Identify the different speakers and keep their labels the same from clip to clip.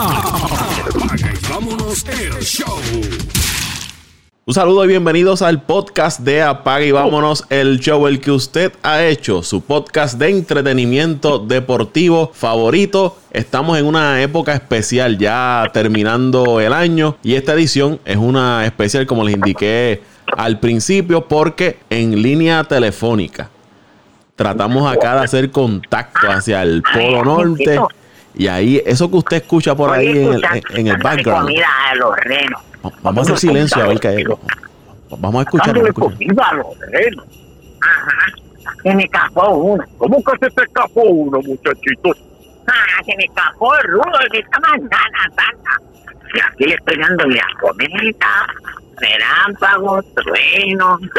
Speaker 1: Y vámonos el show.
Speaker 2: Un saludo y bienvenidos al podcast de Apaga y Vámonos, el show el que usted ha hecho, su podcast de entretenimiento deportivo favorito. Estamos en una época especial, ya terminando el año, y esta edición es una especial, como les indiqué al principio, porque en línea telefónica tratamos acá de hacer contacto hacia el Polo Norte. Y ahí, eso que usted escucha por ahí en el, en el background.
Speaker 3: comida a los renos.
Speaker 2: Vamos a hacer silencio a ver qué hay. Vamos a escuchar.
Speaker 3: Dándole
Speaker 2: vamos a escuchar.
Speaker 3: comida a los renos. Ajá. Se me escapó uno.
Speaker 4: ¿Cómo que se te escapó uno, muchachito?
Speaker 3: Ah, se me escapó el rudo de esta mañana, tanta. Y aquí le estoy dando la cometa, relámpagos, truenos.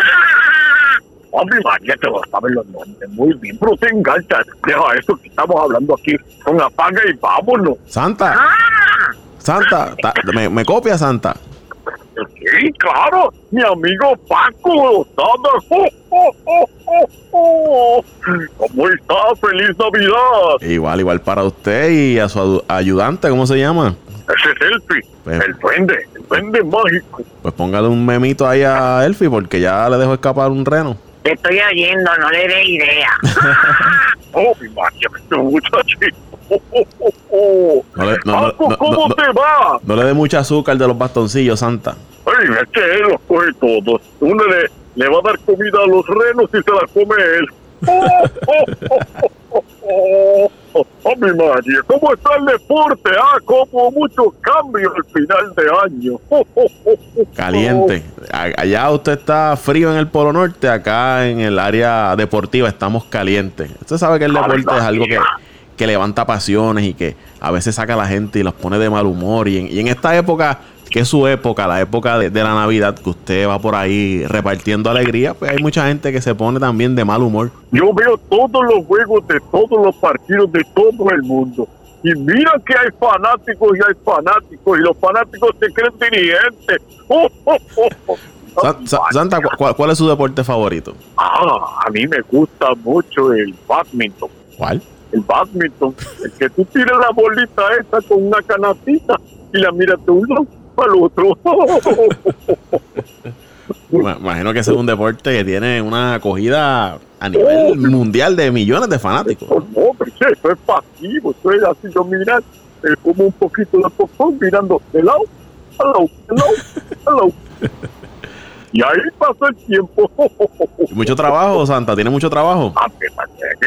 Speaker 4: Hombre, María, te a saber los nombres muy bien, pero te enganchas. Deja eso que estamos hablando aquí con apaga y vámonos.
Speaker 2: Santa,
Speaker 3: ¡Ah!
Speaker 2: Santa, ta- me, me copia Santa.
Speaker 4: Sí, claro, mi amigo Paco Lozada. ¡Oh, oh, oh, oh, oh! ¿Cómo está? ¡Feliz Navidad!
Speaker 2: Igual, igual para usted y a su ayudante, ¿cómo se llama?
Speaker 4: Ese es Elfi,
Speaker 2: Pues-
Speaker 4: el duende, el duende mágico.
Speaker 2: Pues póngale un memito ahí a Elfi porque ya le dejo escapar un reno.
Speaker 3: Te estoy oyendo, no le dé idea.
Speaker 4: Oh, mi este muchachito.
Speaker 2: No le- no, no,
Speaker 4: Paco,
Speaker 2: no,
Speaker 4: ¿cómo te va?
Speaker 2: No le dé mucha azúcar de los bastoncillos, Santa.
Speaker 4: Ay, es que él los coge todos. Uno le, le va a dar comida a los renos y se la come él. Oh, mi María, ¿cómo está el deporte? Ah, como mucho cambio al final de año. Oh, oh, oh, oh.
Speaker 2: Caliente. A- Allá usted está frío en el Polo Norte, acá en el área deportiva estamos calientes. Usted sabe que el deporte es algo que, que levanta pasiones y que a veces saca a la gente y los pone de mal humor. Y en, y en esta época, que su época, la época de, de la Navidad, que usted va por ahí repartiendo alegría, pues hay mucha gente que se pone también de mal humor.
Speaker 4: Yo veo todos los juegos de todos los partidos de todo el mundo. Y mira que hay fanáticos y hay fanáticos. Y los fanáticos se creen dirigentes. Oh, oh, oh.
Speaker 2: Sa- Sa- Santa, ¿cu- cuál, cuál es su deporte favorito?
Speaker 4: Ah, a mí me gusta mucho el badminton.
Speaker 2: ¿Cuál?
Speaker 4: El badminton. El que tú tiras la bolita esa con una canastita y la miras un lado al otro.
Speaker 2: Me imagino que ese es un deporte que tiene una acogida a nivel mundial de millones de fanáticos.
Speaker 4: Oh, no, che, eso es pasivo. Eso es así, yo mirar eh, como un poquito de popcorn mirando de lado, al lado, de lado, al lado. Y ahí pasa el tiempo.
Speaker 2: Mucho trabajo, Santa, tiene mucho trabajo.
Speaker 4: Ah,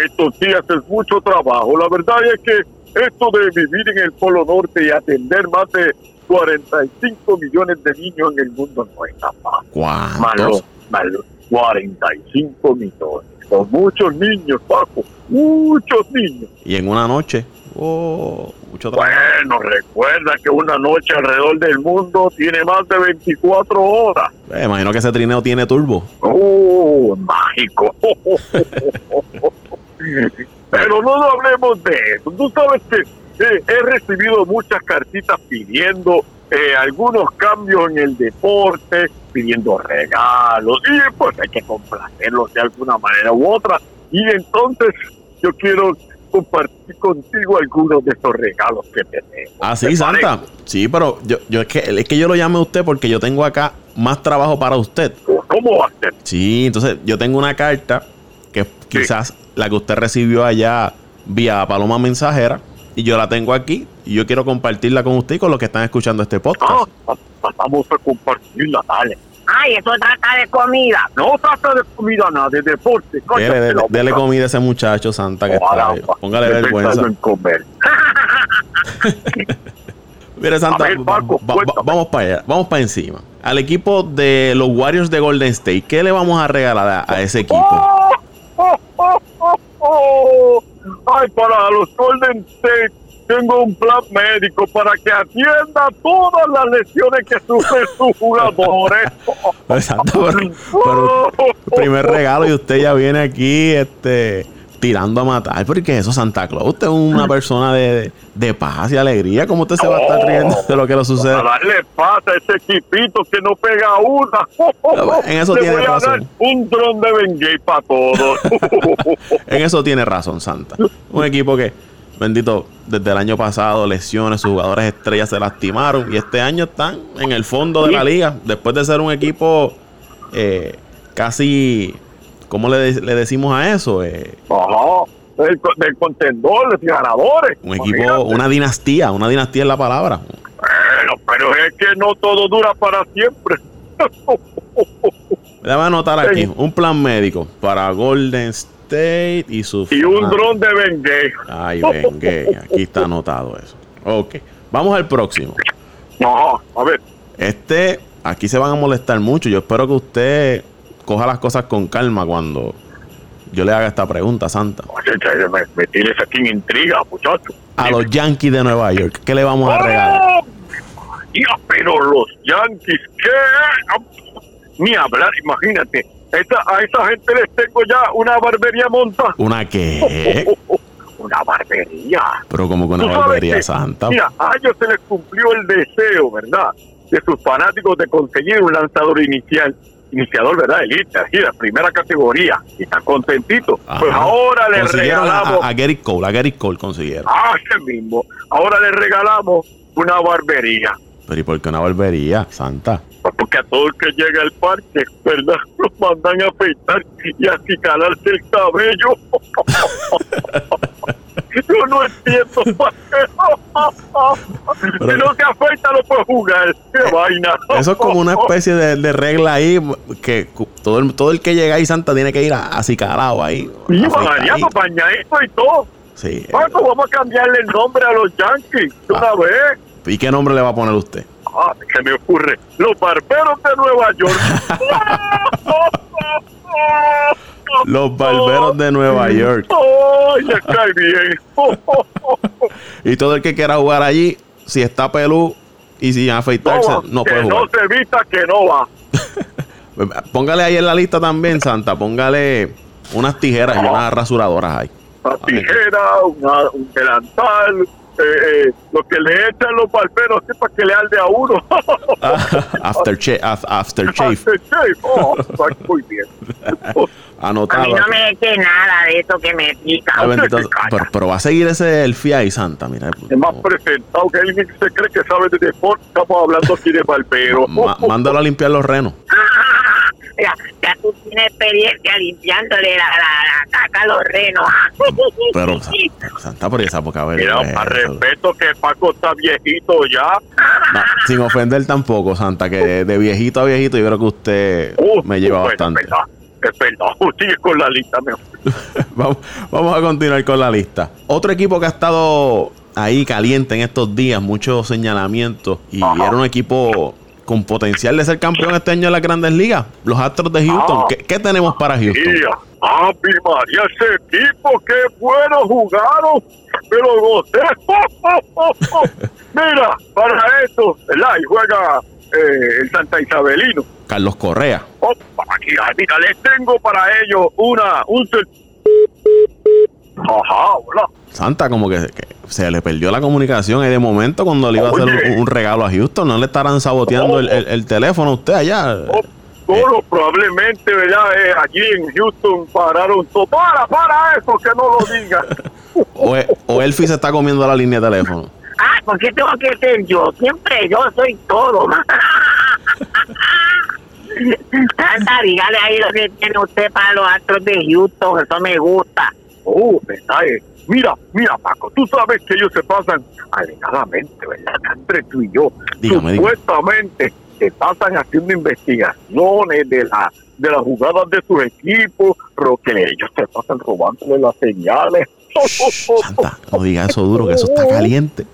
Speaker 4: estos días es mucho trabajo. La verdad es que esto de vivir en el Polo Norte y atender más de 45 millones de niños en el mundo no es tan fácil. Malo,
Speaker 2: ¿Cuántos?
Speaker 4: malo. 45 millones. Son muchos niños, Paco. Muchos niños.
Speaker 2: Y en una noche, oh, mucho.
Speaker 4: Bueno, recuerda que una noche alrededor del mundo tiene más de 24 horas.
Speaker 2: Eh, imagino que ese trineo tiene turbo.
Speaker 4: ¡Oh, mágico! Pero no hablemos de eso. Tú sabes que eh, he recibido muchas cartitas pidiendo eh, algunos cambios en el deporte, pidiendo regalos, y pues hay que complacerlos de alguna manera u otra. Y entonces yo quiero compartir contigo algunos de esos regalos que tenemos.
Speaker 2: Ah,
Speaker 4: ¿Te
Speaker 2: sí, Santa.
Speaker 4: parece?
Speaker 2: Sí, pero yo, yo es, que, es que yo lo llame a usted porque yo tengo acá más trabajo para usted.
Speaker 4: ¿Cómo va a ser?
Speaker 2: Sí, entonces yo tengo una carta que es quizás la que usted recibió allá vía Paloma Mensajera y yo la tengo aquí y yo quiero compartirla con usted y con los que están escuchando este podcast.
Speaker 4: Ah, vamos a compartirla, dale.
Speaker 3: Ay, eso trata de comida.
Speaker 4: No trata de comida, nada, de deporte.
Speaker 2: Dele, dele- comida a ese muchacho, Santa, que está ahí. Póngale vergüenza.
Speaker 4: en comer.
Speaker 2: Santa,
Speaker 4: ver,
Speaker 2: va- va- vamos para allá, vamos para encima. Al equipo de los Warriors de Golden State, ¿qué le vamos a regalar a, a ese equipo?
Speaker 4: ¡Oh! ¡Oh, oh, oh, oh! Ay, para los Golden State tengo un plan médico para que atienda todas las lesiones que sufren sus jugadores.
Speaker 2: Pero, pero primer regalo y usted ya viene aquí este, tirando a matar. Porque eso, Santa Claus, usted es una persona de, de paz y alegría. ¿Cómo usted se va a estar riendo de lo que le sucede?
Speaker 4: A darle pata a ese equipito que no pega una.
Speaker 2: En eso
Speaker 4: Le
Speaker 2: tiene
Speaker 4: voy a
Speaker 2: razón.
Speaker 4: dar un dron de Bengay para todos.
Speaker 2: En eso tiene razón, Santa. Un equipo que bendito, desde el año pasado, lesiones, sus jugadores estrellas se lastimaron y este año están en el fondo de la liga, después de ser un equipo eh, casi, ¿cómo le, de- le decimos a eso? Eh,
Speaker 4: Ajá. Del, del contendor, de ganadores.
Speaker 2: un equipo,
Speaker 4: Imagínate.
Speaker 2: una dinastía, una dinastía es la palabra.
Speaker 4: Bueno, pero es que no todo dura para siempre.
Speaker 2: Déjame anotar aquí, un plan médico para Golden State y su...
Speaker 4: y un
Speaker 2: Ah,
Speaker 4: dron de Bengay.
Speaker 2: Ay, vengue, aquí está anotado eso. Ok, vamos al próximo.
Speaker 4: Ajá, a ver.
Speaker 2: Este, aquí se van a molestar mucho. Yo espero que usted coja las cosas con calma cuando yo le haga esta pregunta, Santa.
Speaker 4: Me, me tienes aquí en intriga, muchacho.
Speaker 2: A los Yankees de Nueva York, ¿qué le vamos a regalar?
Speaker 4: ¡Oh! Ya, pero los Yankees, ¿qué? Ni hablar, imagínate. Esa, a esa gente les tengo ya una barbería montada.
Speaker 2: ¿Una qué?
Speaker 4: Una barbería.
Speaker 2: Pero como que una barbería
Speaker 4: que,
Speaker 2: santa.
Speaker 4: Mira, a ellos se les cumplió el deseo, ¿verdad? De sus fanáticos de conseguir un lanzador inicial, iniciador, ¿verdad? Elite, así, de primera categoría. Y están contentitos.
Speaker 2: Ajá.
Speaker 4: Pues ahora
Speaker 2: a,
Speaker 4: regalamos.
Speaker 2: a, a Gary Cole, a Gary Cole consiguieron.
Speaker 4: Ah, ese mismo. Ahora les regalamos una barbería.
Speaker 2: Pero ¿y por qué una barbería, Santa?
Speaker 4: Pues Porque a todo el que llega al parque, ¿verdad? Los mandan a afeitar y a acicalarse el cabello. Yo no entiendo. ¿para qué? si no se afeita, no puede jugar. ¡Qué vaina!
Speaker 2: Eso es como una especie de, de regla ahí que todo el, todo el que llega ahí, Santa, tiene que ir a- acicalado ahí.
Speaker 4: Sí, bañado, bañadito y todo.
Speaker 2: Sí.
Speaker 4: Vamos a cambiarle el nombre a los Yankees de una
Speaker 2: Ah.
Speaker 4: vez.
Speaker 2: ¿Y qué nombre le va a poner usted?
Speaker 4: Ah, se me ocurre. Los barberos de Nueva York.
Speaker 2: Los barberos de Nueva York.
Speaker 4: ¡Ay, ya cae bien!
Speaker 2: Y todo el que quiera jugar allí, si está pelú y sin afeitarse,
Speaker 4: No,
Speaker 2: no,
Speaker 4: que
Speaker 2: puede
Speaker 4: no
Speaker 2: jugar.
Speaker 4: se vista que no va.
Speaker 2: Póngale ahí en la lista también, Santa. Póngale unas tijeras y unas rasuradoras ahí.
Speaker 4: Una tijera, una- un delantal, eh, eh, lo que le echan los barberos así para que le alde a uno.
Speaker 2: after, cha- af- after shave.
Speaker 4: After shave. Oh, está muy bien.
Speaker 3: A
Speaker 2: Anotado.
Speaker 3: mí no me eche nada de eso que me pica.
Speaker 4: Calla.
Speaker 2: pero, pero va a seguir ese el ahí, Santa. Mira,
Speaker 4: Es más presentado que alguien que se cree que sabe de deporte. Estamos hablando aquí de barbero.
Speaker 2: Ma- mándalo a limpiar los renos.
Speaker 3: Ya, ya tú tienes experiencia limpiándole la, la, la caca a los renos.
Speaker 2: Pero, Santa, Santa, por esa poca
Speaker 4: Mira,
Speaker 2: vergüenza.
Speaker 4: más respeto que Paco está viejito ya.
Speaker 2: No, sin ofender tampoco, Santa, que de viejito a viejito yo creo que usted
Speaker 4: Uh,
Speaker 2: me lleva
Speaker 4: bueno,
Speaker 2: bastante.
Speaker 4: Es verdad, es verdad. Sigue con la lista mejor.
Speaker 2: vamos, vamos a continuar con la lista. Otro equipo que ha estado ahí caliente en estos días, muchos señalamientos, y
Speaker 4: Ajá.
Speaker 2: era un equipo con potencial de ser campeón este año en las grandes ligas, los Astros de Houston.
Speaker 4: Ah.
Speaker 2: ¿Qué, qué tenemos para Houston?
Speaker 4: ¡Ave María! Ese equipo, qué bueno jugaron. Pero gocé. Mira, para eso, ¿verdad? Y juega eh, el Santa Isabelino.
Speaker 2: Carlos Correa.
Speaker 4: Opa, aquí, ah, mira, les tengo para ellos una, un... Ajá, hola.
Speaker 2: Santa, como que, que se le perdió la comunicación y de momento cuando le iba a hacer un, un regalo a Houston, no le estarán saboteando el, el- el teléfono a usted allá.
Speaker 4: Oh, Solo probablemente, ¿verdad? Eh, allí en Houston pararon todo. Para, para eso, que no lo digan.
Speaker 2: O, e- o Elfi se está comiendo la línea de teléfono.
Speaker 3: Ah, ¿por qué tengo que ser yo? Siempre yo soy todo. Santa, dígale ahí lo que tiene usted para los astros de Houston, eso me gusta.
Speaker 4: Oh, ¿verdad? Mira, mira, Paco, tú sabes que ellos se pasan alegadamente, ¿verdad? Entre tú y yo.
Speaker 2: Dígame, dígame.
Speaker 4: Supuestamente se pasan haciendo investigaciones de la de las jugadas de sus equipos, pero que ellos se pasan robándole las señales.
Speaker 2: Santa, no diga eso duro, que eso está caliente.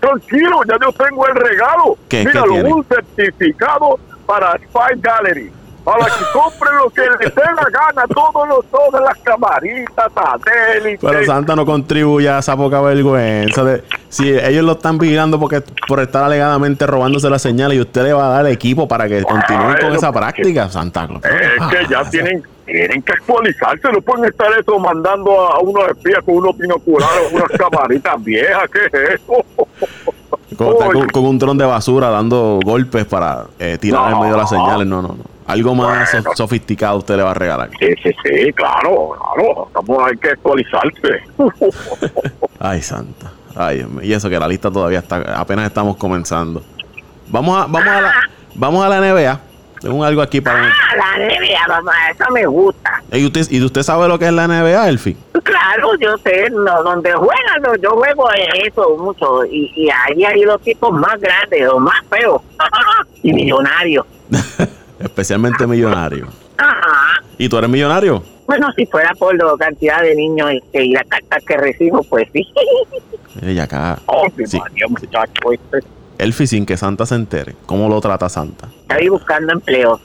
Speaker 4: Tranquilo, ya yo tengo el regalo.
Speaker 2: ¿Qué-
Speaker 4: Míralo, un certificado para Spy Gallery. Para que compren lo que les dé la gana, todos los, todas las camaritas, satélites.
Speaker 2: Pero Santa no contribuye a esa poca vergüenza. De, si ellos lo están vigilando porque por estar alegadamente robándose las señales y usted le va a dar equipo para que continúen con
Speaker 4: Bueno,
Speaker 2: esa
Speaker 4: porque-
Speaker 2: práctica, Santa Claus.
Speaker 4: Es que ya
Speaker 2: Ah,
Speaker 4: tienen, tienen que actualizarse, no pueden estar eso mandando a unos espías con unos binoculares, unas camaritas viejas, ¿qué es eso?
Speaker 2: Con, está con-
Speaker 4: Oye.
Speaker 2: con un dron de basura dando golpes para eh, tirar en medio de las señales. No, no, no. Algo más
Speaker 4: Bueno.
Speaker 2: sofisticado usted le va a regalar.
Speaker 4: Sí, sí, sí, claro, claro, estamos, hay que actualizarse.
Speaker 2: Ay, santa. Ay. Y eso que la lista todavía está, apenas estamos comenzando. Vamos a, vamos a la, vamos a la NBA. Tengo algo aquí para.
Speaker 3: Ah, la NBA, mamá, eso me gusta.
Speaker 2: ¿Y usted, ¿Y usted sabe lo que es la NBA, Elfi?
Speaker 3: Claro, yo sé, no, donde juegan, no, yo juego eso mucho. Y, y ahí hay los tipos más grandes, o más feos. y millonarios.
Speaker 2: Especialmente millonario.
Speaker 3: Ajá.
Speaker 2: ¿Y tú eres millonario?
Speaker 3: Bueno, si fuera por la cantidad de niños este, y la carta que recibo, pues sí.
Speaker 2: Ella acá.
Speaker 3: Oh,
Speaker 2: Sí.
Speaker 3: María, muchacho, este.
Speaker 2: Elfi sin que Santa se entere. ¿Cómo lo trata Santa?
Speaker 3: Estoy buscando empleo.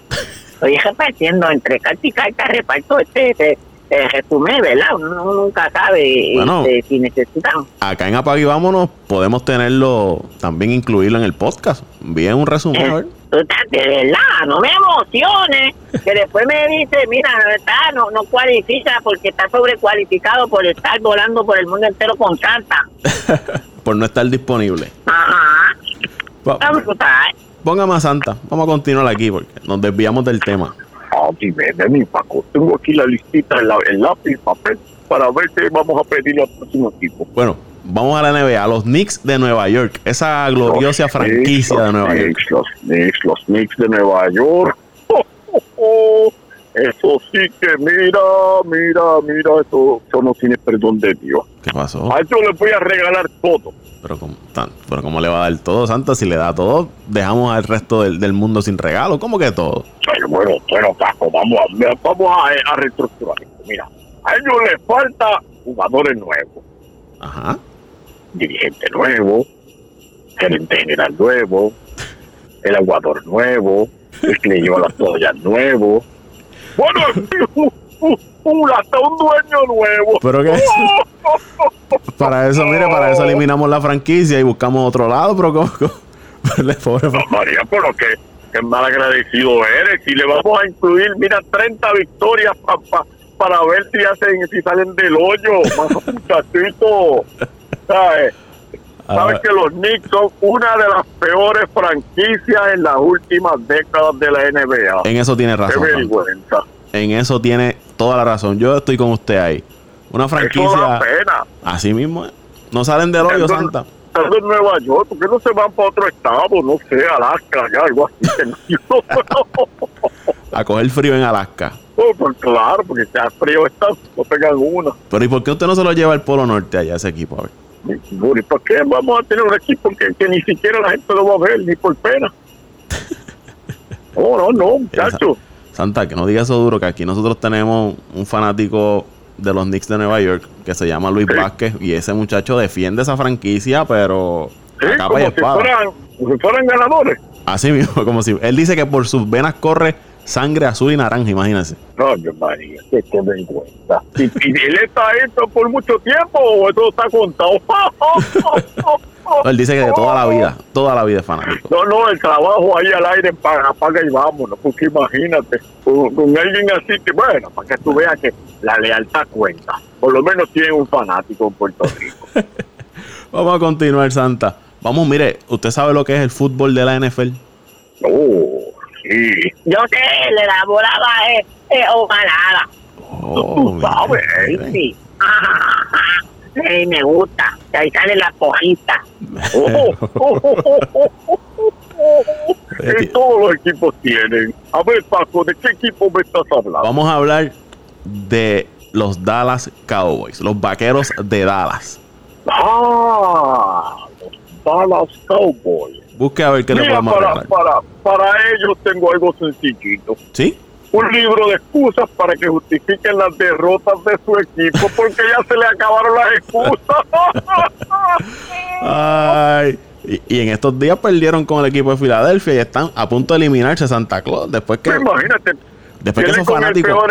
Speaker 3: Estoy repartiendo entre carta y carta, reparto este, este eh, resumen, ¿verdad? Uno nunca sabe
Speaker 2: Bueno.
Speaker 3: este, si necesitan.
Speaker 2: Acá en Apague Vámonos podemos tenerlo, también incluirlo en el podcast. Bien un resumen, a ver.
Speaker 3: Tú estás de verdad, no me emociones. Que después me dice, mira, está, no, no cualifica porque está sobrecualificado por estar volando por el mundo entero con Santa.
Speaker 2: Por no estar disponible.
Speaker 3: Ajá.
Speaker 2: Va-
Speaker 3: Vamos a estar.
Speaker 2: Póngame a Santa. Vamos a continuar aquí porque nos desviamos del tema.
Speaker 4: Ah, dime, de mi Paco. Tengo aquí la listita, el, el lápiz, papel, para ver qué vamos a pedir al próximo equipo.
Speaker 2: Bueno, vamos a la NBA. Los Knicks de Nueva York. Esa gloriosa
Speaker 4: Los
Speaker 2: franquicia
Speaker 4: Knicks,
Speaker 2: de Nueva
Speaker 4: los
Speaker 2: York.
Speaker 4: Knicks, Los Knicks, los Knicks de Nueva York. Oh, oh, oh. Eso sí que mira, mira, mira, eso, eso no tiene perdón de Dios.
Speaker 2: ¿Qué pasó?
Speaker 4: A eso le voy a regalar todo.
Speaker 2: Pero como, tan- pero ¿cómo le va a dar todo, Santa? Si le da todo, dejamos al resto del, del mundo sin regalo. ¿Cómo que todo?
Speaker 4: Pero bueno, bueno, Paco, vamos a, vamos a, a reestructurar esto. Mira, a ellos les falta jugadores nuevos,
Speaker 2: Ajá.
Speaker 4: dirigente nuevo, gerente general nuevo, el aguador nuevo, el que le lleva las toallas nuevo. Bueno, un- un- hasta un dueño nuevo.
Speaker 2: ¿Pero qué? Para eso, mire, para eso eliminamos la franquicia y buscamos otro lado, pero ¿cómo? cómo? Pobre
Speaker 4: No, María, pero que, que mal agradecido eres. Si le vamos a incluir, mira, 30 victorias pa- pa- para ver si hacen, si salen del hoyo, más muchachito. ¿Sabes? Sabes que los Knicks son una de las peores franquicias en las últimas décadas de la NBA.
Speaker 2: En eso tiene
Speaker 4: Qué
Speaker 2: razón. Santa.
Speaker 4: vergüenza.
Speaker 2: En eso tiene toda la razón. Yo estoy con usted ahí. Una
Speaker 4: Eso da
Speaker 2: franquicia
Speaker 4: pena.
Speaker 2: así mismo. ¿eh? No salen del hoyo, Santa.
Speaker 4: Estando en Nueva York, ¿por qué no se van para otro estado? No sé, Alaska, ya, algo así.
Speaker 2: A coger frío en Alaska.
Speaker 4: Oh, pues claro, porque está frío está, no pegan una.
Speaker 2: Pero ¿y por qué usted no se lo lleva al Polo Norte allá, ese equipo? A ver.
Speaker 4: ¿Y por qué vamos a tener un equipo que, que ni siquiera la gente lo va a ver, ni por pena? No, no, no, muchacho.
Speaker 2: Santa, que no diga eso duro, que aquí nosotros tenemos un fanático de los Knicks de Nueva York que se llama Luis
Speaker 4: Sí.
Speaker 2: Vázquez y ese muchacho defiende esa franquicia, pero
Speaker 4: Sí,
Speaker 2: a capa
Speaker 4: como
Speaker 2: y
Speaker 4: si,
Speaker 2: espada.
Speaker 4: fueran, como si fueran ganadores.
Speaker 2: Así mismo, como si él dice que por sus venas corre sangre azul y naranja, imagínense.
Speaker 4: No, Dios María, qué, vergüenza. ¿Y, y él está esto por mucho tiempo o eso está contado?
Speaker 2: No, Él dice que de toda la vida, toda la vida es fanático.
Speaker 4: No, no, el trabajo ahí al aire para apaga y vámonos, porque imagínate, con, con alguien así que, bueno, para que tú veas que la lealtad cuenta. Por lo menos tiene un fanático en Puerto Rico.
Speaker 2: Vamos a continuar, Santa. Vamos, mire, ¿usted sabe lo que es el fútbol de la NFL?
Speaker 4: Oh, sí.
Speaker 3: Yo sé, le da volada es, es ovalada.
Speaker 2: Oh,
Speaker 4: Tú sabes,
Speaker 2: mire.
Speaker 3: Sí. Sí, me gusta. Que ahí sale la pojita.
Speaker 4: Oh, oh, oh. Que todos los equipos tienen. A ver, Paco, ¿de qué equipo me estás hablando?
Speaker 2: Vamos a hablar de los Dallas Cowboys, los vaqueros de Dallas.
Speaker 4: Ah, los Dallas Cowboys.
Speaker 2: Busque a ver qué le
Speaker 4: Mira,
Speaker 2: podemos
Speaker 4: para, para, para ellos tengo algo sencillito.
Speaker 2: ¿Sí?
Speaker 4: Un libro de excusas para que justifiquen las derrotas de su equipo porque ya se le acabaron las excusas.
Speaker 2: Ay. Y, y en estos días perdieron con el equipo de Filadelfia y están a punto de eliminarse Santa Claus. Después que,
Speaker 4: Imagínate,
Speaker 2: después que esos fanáticos.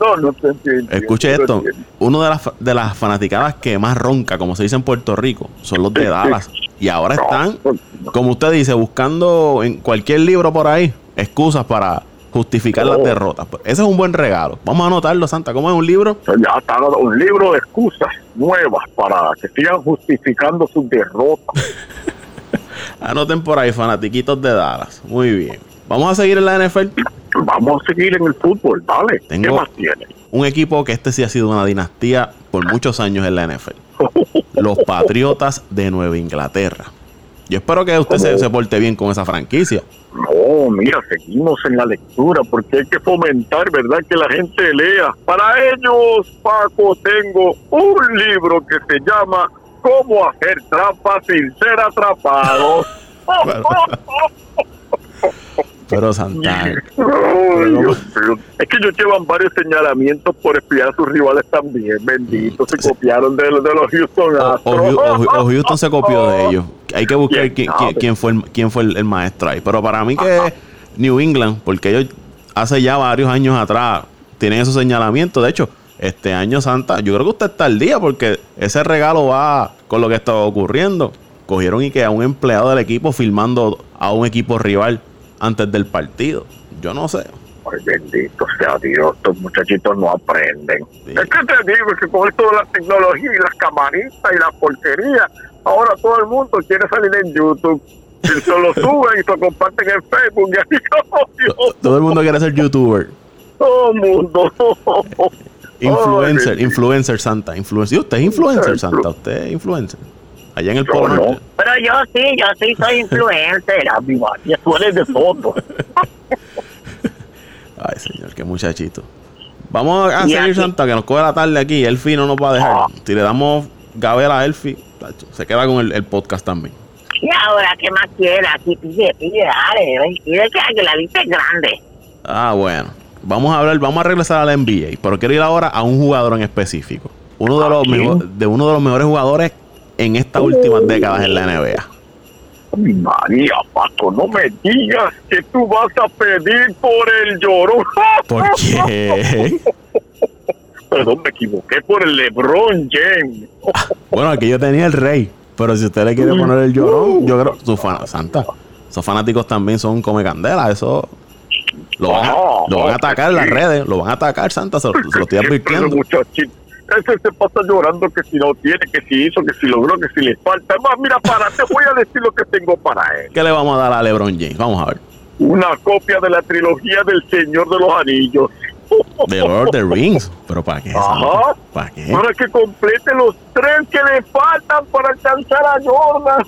Speaker 4: no, no te entiendo.
Speaker 2: Escuche esto. Uno de las, de las fanaticadas que más ronca, como se dice en Puerto Rico, son los de Dallas. Y ahora están,
Speaker 4: no.
Speaker 2: como usted dice, buscando en cualquier libro por ahí excusas para justificar las derrotas. Pues Ese es un buen regalo. Vamos a anotarlo, Santa. ¿Cómo es un libro?
Speaker 4: Ya está un libro de excusas nuevas para que sigan justificando sus derrotas.
Speaker 2: Anoten por ahí, fanatiquitos de Dallas. Muy bien. Vamos a seguir en la NFL.
Speaker 4: Vamos a seguir en el fútbol, ¿vale? ¿Qué
Speaker 2: Tengo-
Speaker 4: más tiene?
Speaker 2: Un equipo que este sí ha sido una dinastía por muchos años en la NFL. Los Patriotas de Nueva Inglaterra. Yo espero que usted se, se porte bien con esa franquicia.
Speaker 4: No, mira, seguimos en la lectura porque hay que fomentar, ¿verdad? Que la gente lea. Para ellos, Paco, tengo un libro que se llama Cómo hacer trampa sin ser atrapado.
Speaker 2: Pero Santana.
Speaker 4: Ay, Dios mío. Es que ellos llevan varios señalamientos por espiar a sus rivales también, benditos. Se copiaron de, los- de los Houston Astros.
Speaker 2: o Houston se copió de ellos. Hay que buscar
Speaker 4: ¿Quién
Speaker 2: fue, el, quién fue el, el maestro ahí. Pero para mí que es New England, porque ellos hace ya varios años atrás tienen esos señalamientos. De hecho, este año Santa, yo creo que usted está al día porque ese regalo va con lo que estaba ocurriendo. Cogieron y que a un empleado del equipo filmando a un equipo rival antes del partido. Yo no sé.
Speaker 4: Ay, bendito sea Dios, estos muchachitos no aprenden.
Speaker 2: Sí.
Speaker 4: Es que te digo que con esto de la tecnología y las camaritas y la porquería, ahora todo el mundo quiere salir en YouTube. Y se lo suben y se lo comparten en Facebook. Y así Dios,
Speaker 2: Todo el mundo quiere ser youtuber.
Speaker 4: todo el mundo.
Speaker 2: Influencer, influencer Santa. Influencer. ¿Y usted es influencer Santa? ¿Usted es influencer? Allá en el Polo
Speaker 4: no.
Speaker 3: Pero yo sí, yo sí soy influencer.
Speaker 4: Mira, mi madre, tú eres de fondo.
Speaker 2: Ay, señor, qué muchachito. Vamos a seguir, Santa, que nos coge la tarde aquí. Elfi no nos va a dejar.
Speaker 4: Ah.
Speaker 2: Si le damos Gabel a Elfi, se queda con el, el podcast también.
Speaker 3: Y ahora, ¿qué más quiera? Aquí pide, pide, dale. Pide que, la lista es grande.
Speaker 2: Ah, bueno. Vamos a hablar, vamos a regresar a la NBA, pero quiero ir ahora a un jugador en específico. Uno de los, de uno de los mejores jugadores en estas últimas décadas en la NBA.
Speaker 4: María, Paco, no me digas que tú vas a pedir por el llorón.
Speaker 2: ¿Por qué?
Speaker 4: Perdón, me equivoqué por el LeBron James.
Speaker 2: Bueno, aquí yo tenía el rey, pero si usted le quiere poner el llorón, yo creo, su fan- Santa, esos fanáticos también son come candela, eso lo van a, lo van a atacar en las redes, lo van a atacar, Santa, se lo, se lo estoy advirtiendo.
Speaker 4: los muchachitos. Ese se pasa llorando que si no tiene, que si hizo, que si logró, que si le falta. Más, mira, para, te voy a decir lo que tengo para él.
Speaker 2: ¿Qué le vamos a dar a LeBron James? Vamos a ver.
Speaker 4: Una copia de la trilogía del Señor de los Anillos.
Speaker 2: The Lord of the Rings. ¿Pero para qué?
Speaker 4: Ajá.
Speaker 2: ¿Para qué?
Speaker 4: Para que complete los tres que le faltan para alcanzar a Jordan.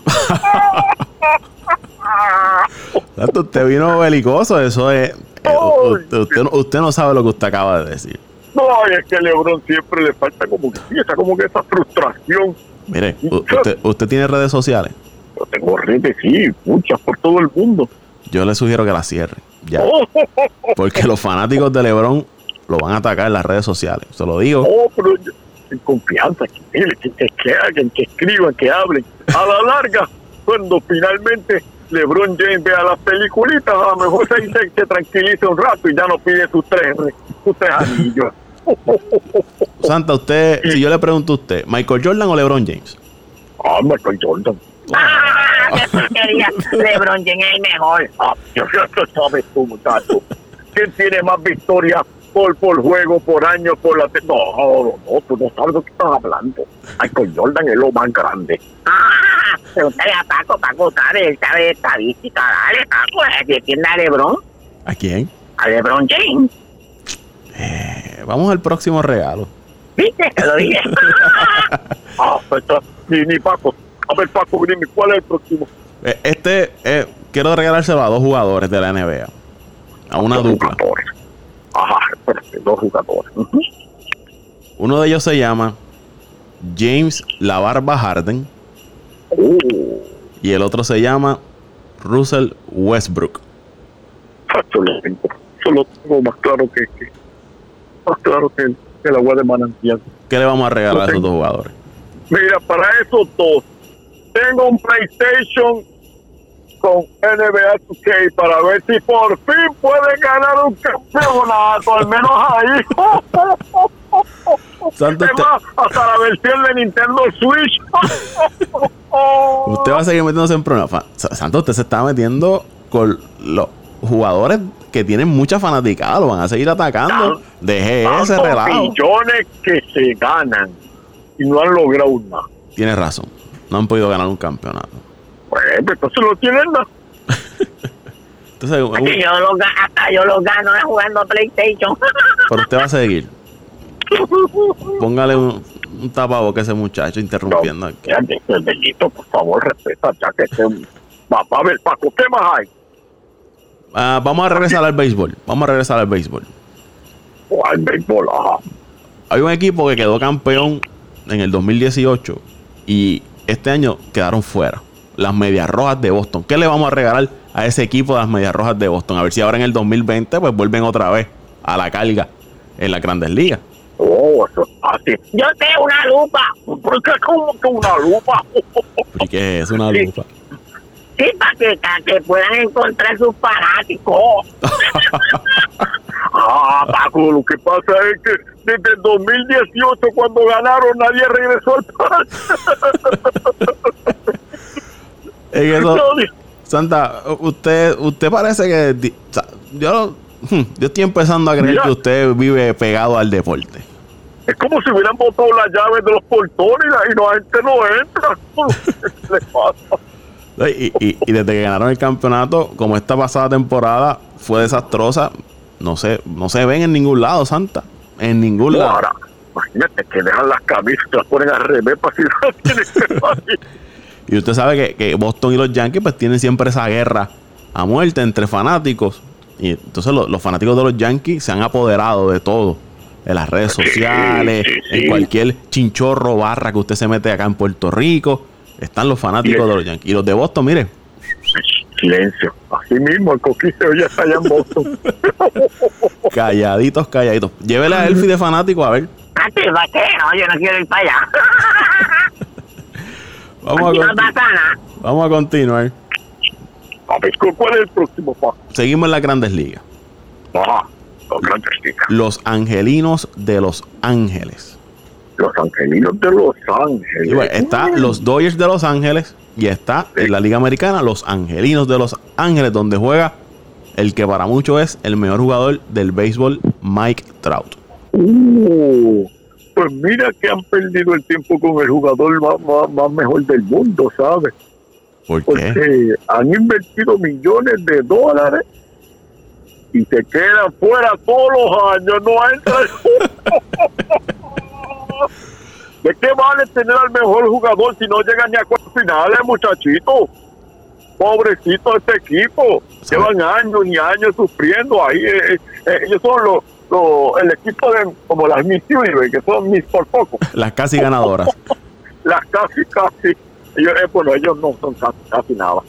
Speaker 2: Usted vino belicoso, eso es... eh, usted no sabe lo que usted acaba de decir.
Speaker 4: No, es que LeBron siempre le falta como que esa como que esa frustración.
Speaker 2: Mire, usted, usted tiene redes sociales.
Speaker 4: Yo tengo redes, sí, muchas por todo el mundo.
Speaker 2: Yo le sugiero que la cierre. Ya.
Speaker 4: Oh,
Speaker 2: Porque los fanáticos de LeBron lo van a atacar en las redes sociales. Se lo digo.
Speaker 4: oh, pero yo- en confianza, que, que, que hagan, que escriban, que hablen. A la larga, cuando finalmente LeBron James vea las peliculitas, a lo mejor se, se, se tranquiliza un rato y ya no pide sus tres, sus tres anillos.
Speaker 2: Santa, usted, si yo le pregunto a usted, ¿Michael Jordan o LeBron James?
Speaker 4: Ah, Michael Jordan.
Speaker 3: ¡Ah! ¡Qué porquería! LeBron James es el mejor.
Speaker 4: Ah, yo ya lo sabes tú, muchacho. ¿Quién tiene más victorias por, por juego, por año, por la... te- No, no, no, tú no sabes de qué estás hablando. Michael Jordan es lo más grande.
Speaker 3: ¡Ah! Pregúntale a Paco, Paco sabe, él sabe de estadística. Dale, Paco, ¿defiende a LeBron?
Speaker 2: ¿A quién?
Speaker 3: A LeBron James.
Speaker 2: Vamos al próximo regalo.
Speaker 3: ¿Viste? Te lo dije.
Speaker 4: Ah, pues, ah, ni, ni Paco. A ver, Paco, dime, ¿cuál es el próximo?
Speaker 2: Eh, Este, eh, quiero regalárselo a dos jugadores de la NBA. A una
Speaker 4: Dos
Speaker 2: dupla.
Speaker 4: jugadores. Ajá, espérate, dos jugadores.
Speaker 2: Uno de ellos se llama James La Barba Harden
Speaker 4: Oh,
Speaker 2: y el otro se llama Russell Westbrook.
Speaker 4: Yo lo tengo. Yo lo tengo más claro que, que- más claro que que el agua de manantial.
Speaker 2: ¿Qué le vamos a regalar a esos dos jugadores?
Speaker 4: Mira, para esos dos, tengo un PlayStation con NBA 2K para ver si por fin pueden ganar un campeonato, al menos ahí.
Speaker 2: Santo,
Speaker 4: Es
Speaker 2: usted,
Speaker 4: más, hasta la versión de Nintendo Switch.
Speaker 2: usted va a seguir metiéndose en problemas. Santo, usted se está metiendo con los jugadores que tienen mucha fanaticada. Lo van a seguir atacando. Deje ese relajo.
Speaker 4: millones que se ganan y no han logrado nada.
Speaker 2: Tienes razón. No han podido ganar un campeonato.
Speaker 4: Pues entonces no tienen nada.
Speaker 2: Entonces,
Speaker 3: Que yo lo, hasta yo lo gano eh, jugando PlayStation.
Speaker 2: pero usted va a seguir. Póngale un, un tapabocas a ese muchacho interrumpiendo. aquí.
Speaker 4: Fíjate, bendito, por favor, respeta ya que este... Va, va a ver, Paco, ¿qué más hay?
Speaker 2: Ah, vamos a regresar al béisbol. Vamos a regresar al béisbol.
Speaker 4: O al béisbol, ajá.
Speaker 2: Hay un equipo que quedó campeón en el 2018 y este año quedaron fuera. Las Medias Rojas de Boston. ¿Qué le vamos a regalar a ese equipo de las Medias Rojas de Boston? A ver si ahora en el 2020 pues vuelven otra vez a la carga en las grandes ligas.
Speaker 4: Oh, eso es fácil.
Speaker 3: Yo tengo una lupa.
Speaker 4: ¿Por qué como que una lupa?
Speaker 2: ¿Y qué es una lupa?
Speaker 3: Sí, para que, para que puedan encontrar sus fanáticos.
Speaker 4: Ah, Paco, lo que pasa es que desde el 2018, cuando ganaron, nadie regresó al parque.
Speaker 2: En eso-. Santa, usted, usted parece que di- o sea, yo, yo estoy empezando a creer
Speaker 4: Mira.
Speaker 2: que usted vive pegado al deporte.
Speaker 4: Es como si hubieran botado las llaves de los portones y la, y la gente no entra. ¿Qué le pasa?
Speaker 2: Y, y- y desde que ganaron el campeonato, como esta pasada temporada fue desastrosa, no sé, no se ven en ningún lado, Santa. En ningún lado.
Speaker 4: Ahora, imagínate que dejan las camisas y las ponen al revés para si no tienen.
Speaker 2: Y usted sabe que, que Boston y los Yankees pues tienen siempre esa guerra a muerte entre fanáticos. Y entonces lo- los fanáticos de los Yankees se han apoderado de todo. De las redes
Speaker 4: Sí,
Speaker 2: sociales,
Speaker 4: sí,
Speaker 2: en cualquier chinchorro barra que usted se mete acá en Puerto Rico. Están los fanáticos de los Yankees. Y los de Boston, mire,
Speaker 4: Silencio. Así mismo, el coquiseo ya está allá en Boston.
Speaker 2: calladitos, calladitos. Llévele a Elfie de fanático a ver.
Speaker 3: Antes, ¿para qué? No, yo no quiero ir para allá.
Speaker 2: Vamos a, vamos a continuar.
Speaker 4: A ver, ¿cu- ¿cuál es el próximo paso?
Speaker 2: Seguimos en las grandes ligas.
Speaker 4: Ah, los grandes ligas.
Speaker 2: Los angelinos de Los Ángeles.
Speaker 4: Los angelinos de Los Ángeles.
Speaker 2: Bueno, está los Dodgers de Los Ángeles y está en la Liga Americana los Angelinos de Los Ángeles, donde juega el que para muchos es el mejor jugador del béisbol, Mike Trout.
Speaker 4: Uh, pues mira que han perdido el tiempo con el jugador más, más- más mejor del mundo, ¿sabes?
Speaker 2: ¿Por qué?
Speaker 4: Porque han invertido millones de dólares y se quedan fuera todos los años, no entra ¿De qué vale tener al mejor jugador si no llegan ni a cuatro finales, muchachito? Pobrecito este equipo.
Speaker 2: ¿Sabe?
Speaker 4: Llevan años y años sufriendo ahí. eh, eh, ellos son los, los- el equipo de como las Miss Universe, que son Miss por poco.
Speaker 2: Las casi ganadoras.
Speaker 4: Las casi, casi. Ellos, eh, bueno, ellos no son casi, casi nada.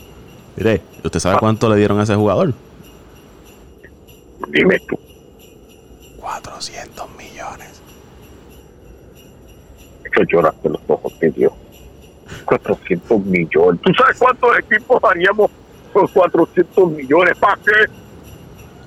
Speaker 2: Mire, ¿usted sabe cuánto le dieron a ese jugador?
Speaker 4: Dime tú.
Speaker 2: 400 millones.
Speaker 4: Que lloraste los ojos que dio. 400 millones. ¿Tú sabes cuántos equipos haríamos con 400 millones? ¿Para qué?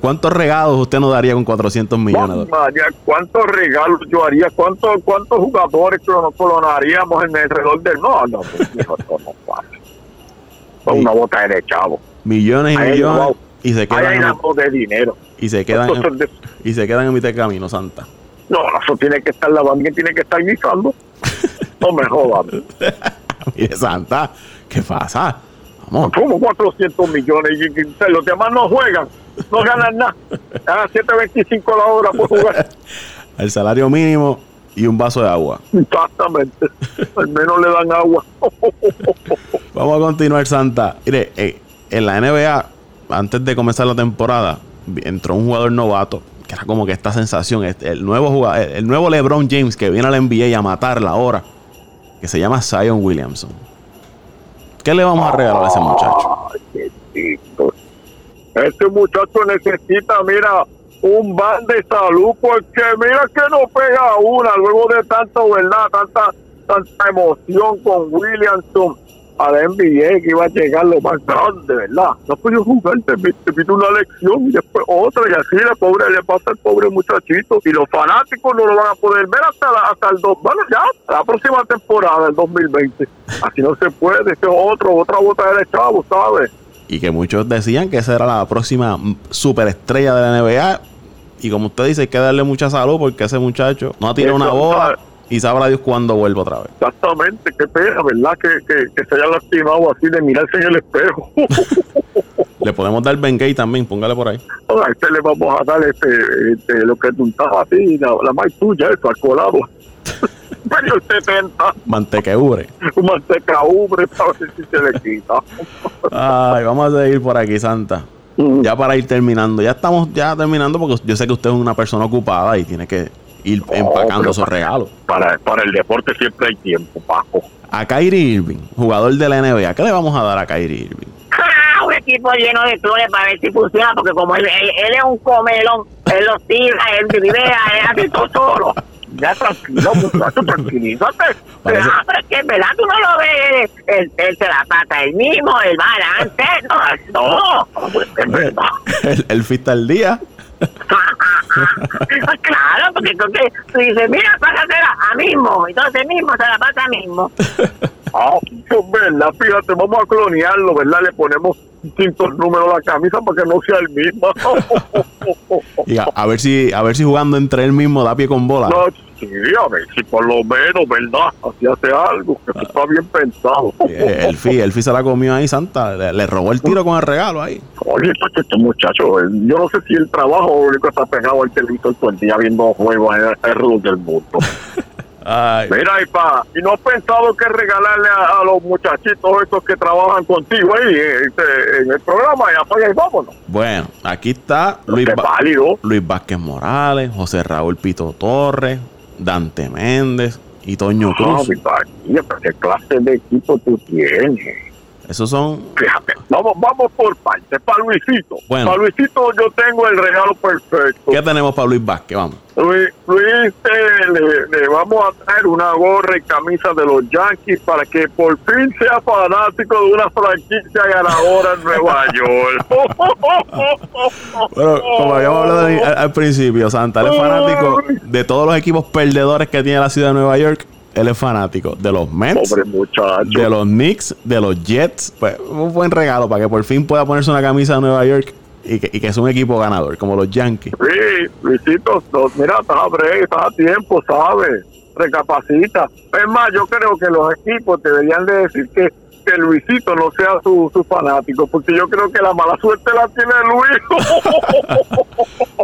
Speaker 2: ¿Cuántos regalos usted nos daría con 400 millones? de
Speaker 4: mía, ¿Cuántos regalos yo haría? ¿Cuántos, cuántos jugadores clon- clonaríamos en alrededor del.? No, no, pues, hijo, no. Es
Speaker 2: Sí.
Speaker 4: una bota de chavo.
Speaker 2: Millones y millones.
Speaker 4: wow.
Speaker 2: Y se quedan,
Speaker 4: hay
Speaker 2: en,
Speaker 4: de dinero.
Speaker 2: y se quedan, en-
Speaker 4: de-
Speaker 2: y se quedan en mitad de camino, Santa.
Speaker 4: No, eso tiene que estar lavando, ¿quién tiene que estar guisando? No me jodan.
Speaker 2: Mire, Santa, ¿qué pasa? Vamos.
Speaker 4: Como 400 millones y, los demás no juegan, no ganan nada. A 7.25 la hora por jugar.
Speaker 2: El salario mínimo y un vaso de agua.
Speaker 4: Exactamente. Al menos le dan agua.
Speaker 2: Vamos a continuar, Santa. Mire, eh, en la NBA, antes de comenzar la temporada, entró un jugador novato, que era como que esta sensación, el nuevo jugador, el, nuevo LeBron James que viene al NBA a matarla ahora, que se llama Zion Williamson. ¿Qué le vamos a regalar a ese muchacho?
Speaker 4: Este muchacho necesita, mira, un ban de salud, porque mira que no pega una luego de tanto, ¿verdad? Tanta, tanta emoción con Williamson a la NBA que iba a llegar lo más grande, ¿verdad? No pudo jugar, te, pi- te pide una lección y después otra, y así le, pobre, le pasa al pobre muchachito. Y los fanáticos no lo van a poder ver hasta, la- hasta el dos, bueno, ya, la próxima temporada, el 2020. Así no se puede, este es otro, otra bota de chavo, ¿sabes?
Speaker 2: Y que muchos decían que esa era la próxima superestrella de la NBA. Y como usted dice, hay que darle mucha salud porque ese muchacho no ha tirado una bola. Y sabrá Dios cuándo vuelva otra vez.
Speaker 4: Exactamente, qué pena, ¿verdad? Que, que, que se haya lastimado así de mirarse en el espejo.
Speaker 2: Le podemos dar Bengay también, póngale por ahí.
Speaker 4: A este le vamos a dar este, este lo que tú estaba así, la, la más tuya, eso, al colado. Pero 70,
Speaker 2: Mantequeure.
Speaker 4: un manteca ubre para ver si se le quita.
Speaker 2: Ay, vamos a seguir por aquí, Santa.
Speaker 4: Mm.
Speaker 2: Ya para ir terminando. Ya estamos ya terminando porque yo sé que usted es una persona ocupada y tiene que ir empacando esos regalos.
Speaker 4: Para, para el deporte siempre hay tiempo, Paco.
Speaker 2: A Kyrie Irving, jugador de la NBA, ¿qué le vamos a dar a Kyrie Irving?
Speaker 3: ¡Ah! Un equipo lleno de flores para ver si funciona, porque como él, él, él es un comelón, él los tira, él videa, él hace todo solo. Ya tranquilo, muchacho, tranquilízate. Ah, pero es que en verdad tú no lo ves, él, él se la pata él mismo, el balance, no, no, en verdad.
Speaker 2: El, el fit al día.
Speaker 3: claro, porque tú dices, mira, pásatela a mismo, entonces mismo se la pasa a mismo.
Speaker 4: Ah, eso es verdad, fíjate, vamos a clonearlo, ¿verdad? Le ponemos distintos números a la camisa para que no sea el mismo.
Speaker 2: Y a, a ver si a ver si jugando entre él mismo da pie con bola.
Speaker 4: No, sí, a ver si por lo menos, ¿verdad? Así hace algo, que está bien pensado.
Speaker 2: El fi, el fi se la comió ahí, Santa. Le, le robó el tiro con el regalo ahí.
Speaker 4: Oye, pues este muchacho, eh, yo no sé si el trabajo único está pegado al televisor todo el día viendo juegos en el del mundo.
Speaker 2: Ay,
Speaker 4: Mira, y pa, ¿y no has pensado que regalarle a, a los muchachitos estos que trabajan contigo ahí eh, este, en el programa? Y apaga y vámonos.
Speaker 2: bueno, aquí está Luis. Luis Vázquez Morales, José Raúl Pito Torres, Dante Méndez y Toño Cruz.
Speaker 4: mi padre, pero ¿qué clase de equipo tú tienes?
Speaker 2: Esos son.
Speaker 4: Fíjate, vamos, vamos por partes. Para Luisito.
Speaker 2: Bueno.
Speaker 4: Para Luisito yo tengo el regalo perfecto.
Speaker 2: ¿Qué tenemos para Luis Vázquez? Vamos.
Speaker 4: Luis, Luis eh, le, le vamos a traer una gorra y camisa de los Yankees para que por fin sea fanático de una franquicia ganadora en Nueva York.
Speaker 2: Bueno, como habíamos hablado al, al principio, Santa, es fanático de todos los equipos perdedores que tiene la ciudad de Nueva York. Él es fanático de los Mets, de los Knicks, de los Jets. Pues un buen regalo para que por fin pueda ponerse una camisa de Nueva York y que, y que es un equipo ganador, como los Yankees.
Speaker 4: Sí, Luisito, mira, estás a break, estás a tiempo, ¿sabes? Recapacita. Es más, yo creo que los equipos deberían de decir que, que Luisito no sea su, su fanático, porque yo creo que la mala suerte la tiene Luis.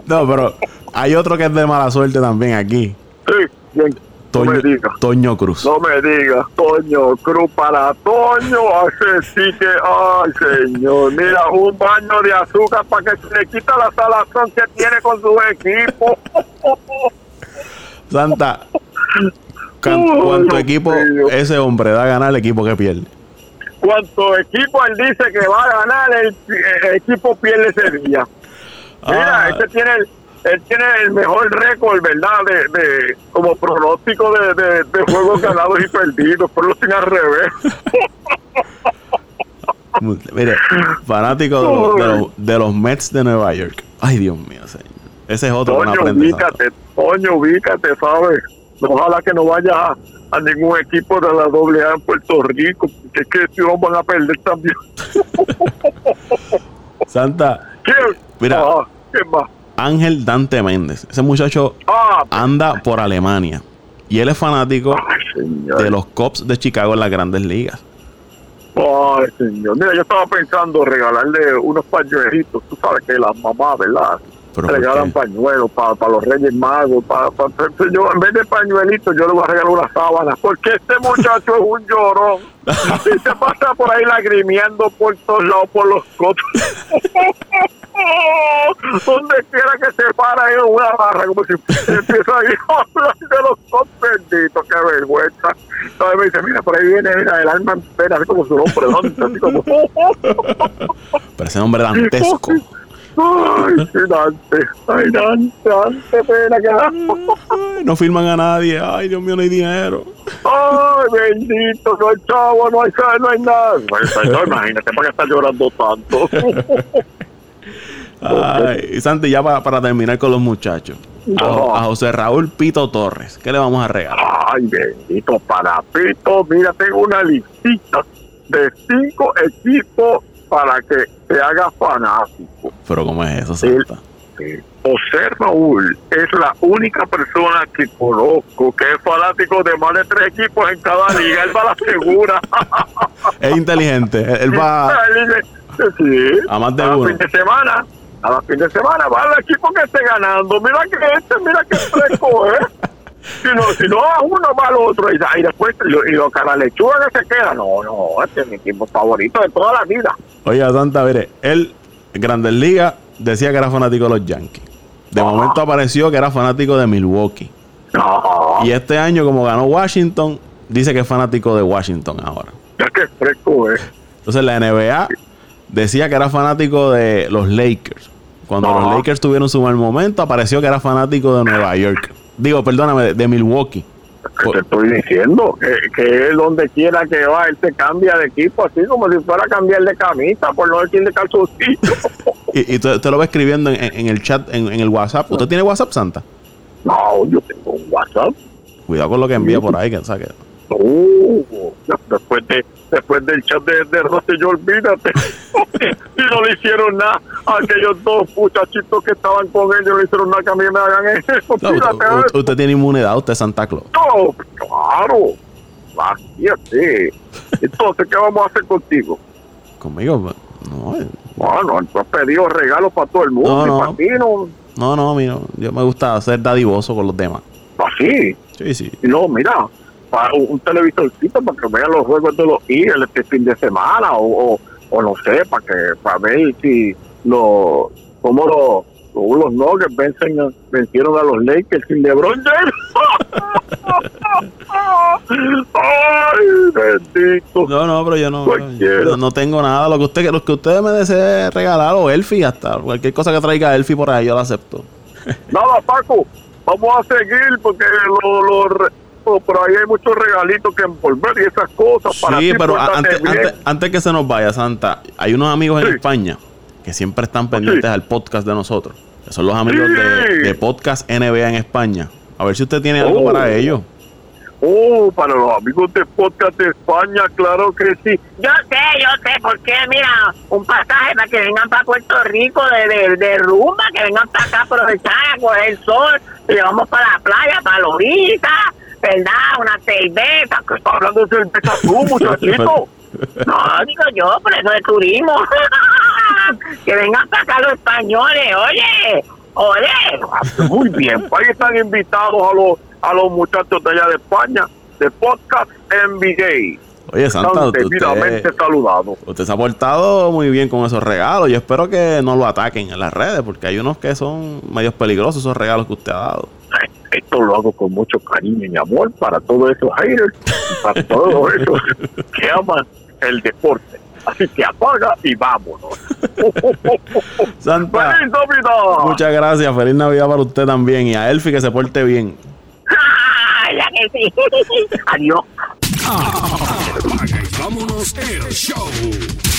Speaker 2: No, pero hay otro que es de mala suerte también aquí.
Speaker 4: sí, bien, no
Speaker 2: Toño,
Speaker 4: me digas.
Speaker 2: Toño Cruz.
Speaker 4: No me digas, Toño Cruz para Toño, hace sí que, ay señor, mira, un baño de azúcar para que se le quita la salazón que tiene con su equipo.
Speaker 2: Santa, ¿cuánto equipo ese hombre da a ganar el equipo que pierde?
Speaker 4: Cuanto equipo él dice que va a ganar, el, el equipo pierde ese día. Mira,
Speaker 2: Ah.
Speaker 4: este tiene el, él tiene el mejor récord, ¿verdad? De, de como pronóstico de, de, de juegos ganados y perdidos, por lo sin al revés.
Speaker 2: Mire, fanático de, los- de Mets de Nueva York. Ay, Dios mío, señor. Ese es otro
Speaker 4: Toño, ubícate, Toño, ubícate, ¿sabes? Ojalá que no vayas a, a ningún equipo de la AA en Puerto Rico, porque es que si no van a perder también.
Speaker 2: Santa,
Speaker 4: ¿Quién?
Speaker 2: Mira.
Speaker 4: Ah, ¿Quién más?
Speaker 2: Ángel Dante Méndez. Ese muchacho
Speaker 4: Ah,
Speaker 2: anda por Alemania. Y él es fanático
Speaker 4: ay,
Speaker 2: de los Cubs de Chicago en las grandes ligas.
Speaker 4: Ay, señor. Mira, yo estaba pensando regalarle unos pañuelitos. Tú sabes que las mamás, ¿verdad?
Speaker 2: Pero ¿por
Speaker 4: regalan pañuelos para los Reyes Magos. Para, yo, en vez de pañuelitos, yo le voy a regalar una sábana. Porque este muchacho es un llorón. Y se pasa por ahí lagrimeando por todos lados por los cotos. Donde quiera que se para en una barra, como si empieza a hablar de los cotos benditos. Qué vergüenza. Entonces me dice, mira, por ahí viene mira, el alma en pena, así como su nombre, ¿no? Así como...
Speaker 2: Pero ese nombre dantesco.
Speaker 4: Ay, sí, Dante. Ay, Dante, Dante, pena que.
Speaker 2: Ay, no firman a nadie. Ay, Dios mío, no hay dinero.
Speaker 4: Ay, bendito, no hay chavo, no hay no hay nada. Señor, imagínate para qué está llorando tanto.
Speaker 2: Ay, y Santi, ya para, para terminar con los muchachos. A, a José Raúl Pito Torres. ¿Qué le vamos a regalar?
Speaker 4: Ay, bendito, para Pito, mira, tengo una listita de cinco equipos para que se haga fanático.
Speaker 2: Pero ¿cómo es eso. Santa?
Speaker 4: Sí. José Raúl es la única persona que conozco que es fanático de más de tres equipos en cada liga. Él va a la segura.
Speaker 2: Es inteligente. Él va
Speaker 4: Sí.
Speaker 2: a más de
Speaker 4: Cada
Speaker 2: uno.
Speaker 4: fin de semana. Cada fin de semana va al equipo que esté ganando. Mira que este, mira que fresco, ¿eh? Si no, si no a uno, va al otro. Y, y después, y, lo- y los lechuga que se queda. No, no, este es mi equipo favorito de toda la vida.
Speaker 2: Oiga, Santa, mire, él, Grandes Ligas, decía que era fanático de los Yankees. De
Speaker 4: Ah.
Speaker 2: momento apareció que era fanático de Milwaukee.
Speaker 4: No,
Speaker 2: Y este año, como ganó Washington, dice que es fanático de Washington ahora.
Speaker 4: ya que fresco, ¿eh?
Speaker 2: Entonces la NBA decía que era fanático de los Lakers. Cuando los Lakers tuvieron su mal momento, apareció que era fanático de Nueva York. Digo, perdóname, de Milwaukee.
Speaker 4: Te estoy diciendo que, que él donde quiera que va, él se cambia de equipo, así como si fuera a cambiar de camisa, por no decir de calzoncillo.
Speaker 2: Y, y usted, usted lo va escribiendo en, en- en el chat, en, en el WhatsApp. ¿Usted tiene WhatsApp, Santa?
Speaker 4: No, yo tengo un WhatsApp.
Speaker 2: Cuidado con lo que envía por ahí, que saque.
Speaker 4: Uh, después de después del chat de, de Rosselló, olvídate. y no le hicieron nada a aquellos dos muchachitos que estaban con ellos, no le hicieron nada que a mí me hagan eso.
Speaker 2: No, usted, usted- tiene inmunidad, usted es Santa Claus.
Speaker 4: No, claro. Así es. Entonces, ¿qué vamos a hacer contigo?
Speaker 2: Conmigo, pues, no, eh,
Speaker 4: Bueno, tú has pedido regalos para todo el mundo
Speaker 2: No, no.
Speaker 4: para ti no.
Speaker 2: no, no, mira, yo me gusta ser dadivoso con los demás.
Speaker 4: Así.
Speaker 2: Sí, sí.
Speaker 4: Y no, mira, un, televisorcito para que vean los juegos de los Eagles este fin de semana o, o, o no sé, para que para ver si los como los los Nuggets vencen, vencieron a los Lakers sin LeBron James. Ay, bendito.
Speaker 2: No, no, pero yo no,
Speaker 4: Cualquiera.
Speaker 2: no, no tengo nada. Lo que usted, lo que ustedes me desee regalar o Elfi hasta cualquier cosa que traiga Elfi por ahí, yo la acepto.
Speaker 4: Nada, Paco, vamos a seguir porque lo, lo oh, por ahí hay muchos regalitos que envolver y esas cosas para
Speaker 2: Sí,
Speaker 4: ti,
Speaker 2: pero
Speaker 4: pórtate
Speaker 2: antes, antes, antes que se nos vaya, Santa, hay unos amigos en. España que siempre están pendientes
Speaker 4: Sí.
Speaker 2: al podcast de nosotros. Que son los amigos
Speaker 4: Sí.
Speaker 2: de, de Podcast NBA en España. A ver si usted tiene algo
Speaker 4: Oh.
Speaker 2: para ellos.
Speaker 4: Oh, para los amigos de podcast de España, claro que sí.
Speaker 3: Yo sé, yo sé, porque mira, un pasaje para que vengan para Puerto Rico de, de, de rumba, que vengan para acá a aprovechar, a coger el sol, y vamos para la playa, para la orilla, ¿verdad? Una cerveza.
Speaker 4: ¿Qué está hablando de cerveza tú, muchachito?
Speaker 3: No, digo yo, por eso de turismo. que vengan para acá los españoles, oye, oye.
Speaker 4: Muy bien, ahí están invitados a los, a los muchachos de allá de España, de podcast NBA.
Speaker 2: Oye, Santa, usted,
Speaker 4: saludados.
Speaker 2: usted se ha portado muy bien con esos regalos. Yo espero que no lo ataquen en las redes, porque hay unos que son medios peligrosos esos regalos que usted ha dado.
Speaker 4: Esto lo hago con mucho cariño y amor para todos esos haters, para todos esos que aman el deporte. Así que apaga y vámonos.
Speaker 2: Santa,
Speaker 4: ¡Feliz Navidad!
Speaker 2: muchas gracias. Feliz Navidad para usted también. Y a Elfi que se porte bien.
Speaker 3: ya que sí. Adiós.
Speaker 1: Vámonos el show.